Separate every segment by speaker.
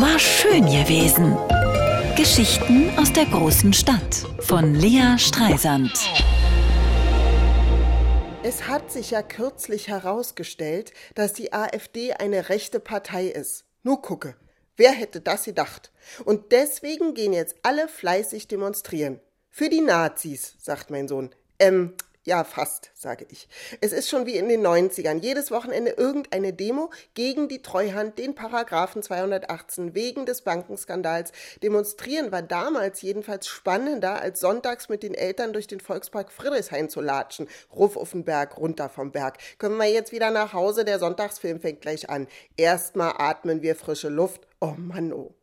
Speaker 1: War schön gewesen. Geschichten aus der großen Stadt von Lea Streisand.
Speaker 2: Es hat sich ja kürzlich herausgestellt, dass die AfD eine rechte Partei ist. Nur gucke. Wer hätte das gedacht? Und deswegen gehen jetzt alle fleißig demonstrieren. Für die Nazis, sagt mein Sohn. Ähm, ja, fast, sage ich. Es ist schon wie in den 90ern. Jedes Wochenende irgendeine Demo gegen die Treuhand, den Paragraphen 218 wegen des Bankenskandals. Demonstrieren war damals jedenfalls spannender, als sonntags mit den Eltern durch den Volkspark Friedrichshain zu latschen. Ruf auf den Berg, runter vom Berg. Können wir jetzt wieder nach Hause? Der Sonntagsfilm fängt gleich an. Erstmal atmen wir frische Luft. Oh Mann, oh.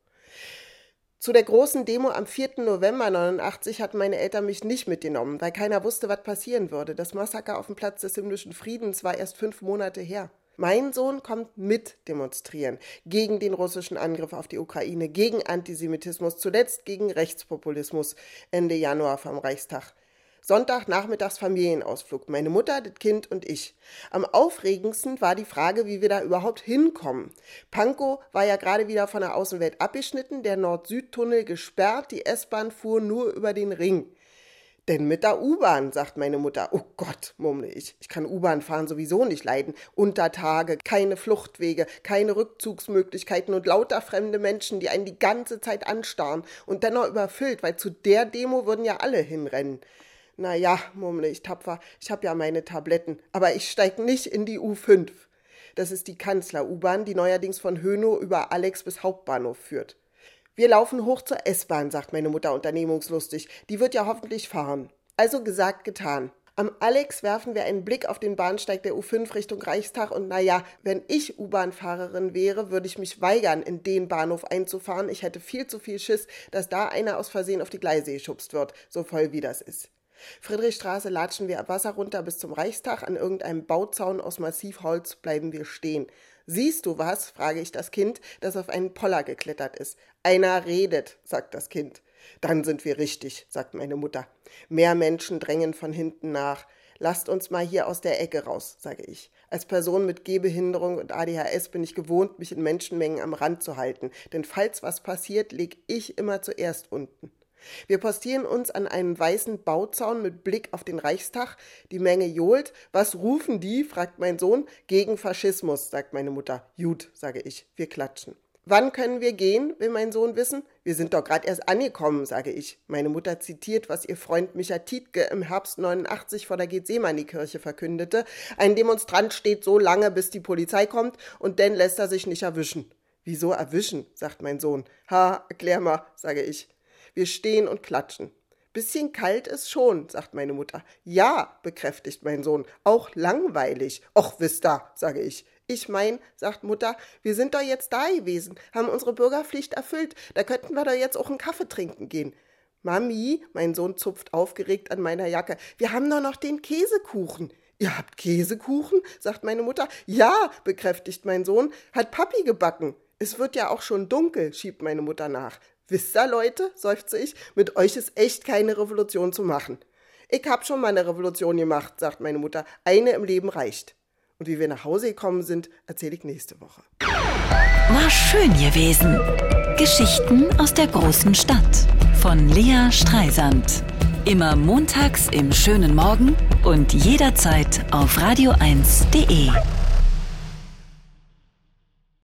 Speaker 2: Zu der großen Demo am 4. November 89 hatten meine Eltern mich nicht mitgenommen, weil keiner wusste, was passieren würde. Das Massaker auf dem Platz des himmlischen Friedens war erst fünf Monate her. Mein Sohn kommt mit demonstrieren gegen den russischen Angriff auf die Ukraine, gegen Antisemitismus, zuletzt gegen Rechtspopulismus Ende Januar vom Reichstag. Sonntagnachmittags Familienausflug. Meine Mutter, das Kind und ich. Am aufregendsten war die Frage, wie wir da überhaupt hinkommen. Pankow war ja gerade wieder von der Außenwelt abgeschnitten, der Nord-Süd-Tunnel gesperrt, die S-Bahn fuhr nur über den Ring. Denn mit der U-Bahn, sagt meine Mutter. Oh Gott, murmle ich. Ich kann U-Bahn fahren sowieso nicht leiden. Untertage, keine Fluchtwege, keine Rückzugsmöglichkeiten und lauter fremde Menschen, die einen die ganze Zeit anstarren und dennoch überfüllt, weil zu der Demo würden ja alle hinrennen. Na ja, murmle ich tapfer, ich habe ja meine Tabletten, aber ich steig nicht in die U5. Das ist die Kanzler-U-Bahn, die neuerdings von Hönow über Alex bis Hauptbahnhof führt. Wir laufen hoch zur S-Bahn, sagt meine Mutter unternehmungslustig. Die wird ja hoffentlich fahren. Also gesagt, getan. Am Alex werfen wir einen Blick auf den Bahnsteig der U5 Richtung Reichstag und naja, wenn ich U-Bahn-Fahrerin wäre, würde ich mich weigern, in den Bahnhof einzufahren. Ich hätte viel zu viel Schiss, dass da einer aus Versehen auf die Gleise geschubst wird, so voll wie das ist. Friedrichstraße latschen wir Wasser runter bis zum Reichstag. An irgendeinem Bauzaun aus Massivholz bleiben wir stehen. Siehst du was? frage ich das Kind, das auf einen Poller geklettert ist. Einer redet, sagt das Kind. Dann sind wir richtig, sagt meine Mutter. Mehr Menschen drängen von hinten nach. Lasst uns mal hier aus der Ecke raus, sage ich. Als Person mit Gehbehinderung und ADHS bin ich gewohnt, mich in Menschenmengen am Rand zu halten, denn falls was passiert, leg ich immer zuerst unten. Wir postieren uns an einem weißen Bauzaun mit Blick auf den Reichstag. Die Menge johlt. Was rufen die? fragt mein Sohn. Gegen Faschismus, sagt meine Mutter. Gut, sage ich. Wir klatschen. Wann können wir gehen, will mein Sohn wissen. Wir sind doch gerade erst angekommen, sage ich. Meine Mutter zitiert, was ihr Freund Micha Tietke im Herbst 89 vor der Gethsemane-Kirche verkündete. Ein Demonstrant steht so lange, bis die Polizei kommt, und dann lässt er sich nicht erwischen. Wieso erwischen? sagt mein Sohn. Ha, erklär mal, sage ich. Wir stehen und klatschen. Bisschen kalt ist schon, sagt meine Mutter. Ja, bekräftigt mein Sohn. Auch langweilig. Och, wisst da, sage ich. Ich mein, sagt Mutter, wir sind doch jetzt da gewesen, haben unsere Bürgerpflicht erfüllt. Da könnten wir doch jetzt auch einen Kaffee trinken gehen. Mami, mein Sohn zupft aufgeregt an meiner Jacke, wir haben doch noch den Käsekuchen. Ihr habt Käsekuchen? sagt meine Mutter. Ja, bekräftigt mein Sohn, hat Papi gebacken. Es wird ja auch schon dunkel, schiebt meine Mutter nach. Wisst ihr, Leute, seufze ich, mit euch ist echt keine Revolution zu machen. Ich hab schon mal eine Revolution gemacht, sagt meine Mutter. Eine im Leben reicht. Und wie wir nach Hause gekommen sind, erzähle ich nächste Woche.
Speaker 1: War schön gewesen. Geschichten aus der großen Stadt von Lea Streisand. Immer montags im schönen Morgen und jederzeit auf radio1.de.